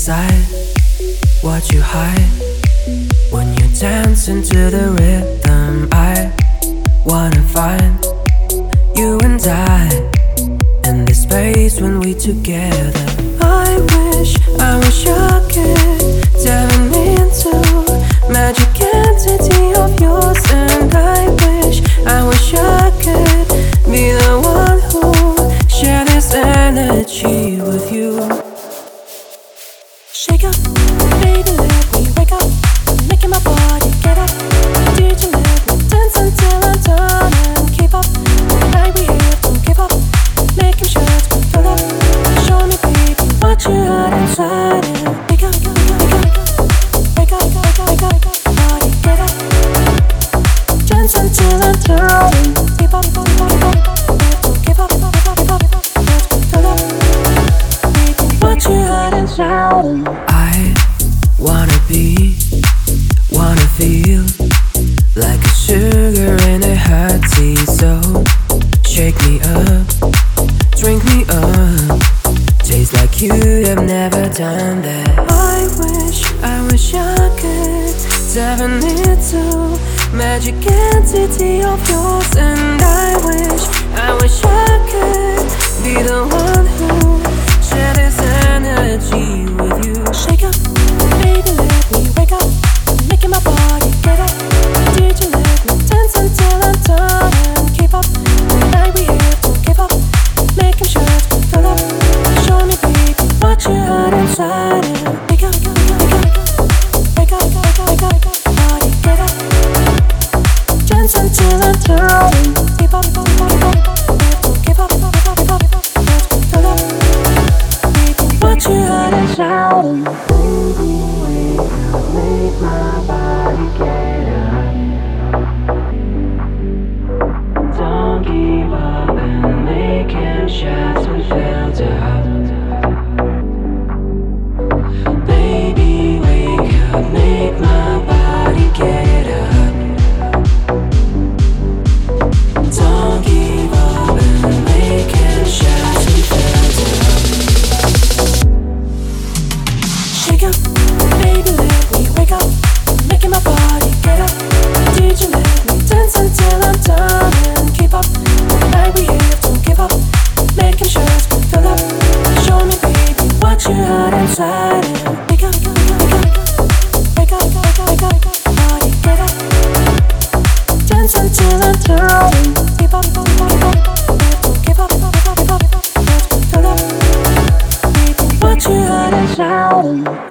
inside. What you hide. When you dance into the rhythm I wanna find you and I in this space when we together. I wish I wish I could diving into magic entity of yours and I wish I wish I could be the one who share this energy with you. Shake up, baby, let me wake up, making my body. I wanna be, wanna feel like a sugar in a hot tea. So shake me up, drink me up. taste like you have never done that. I wish, I wish I could dive into magic entity of yours, and I wish. What you heard is make my body. What you heard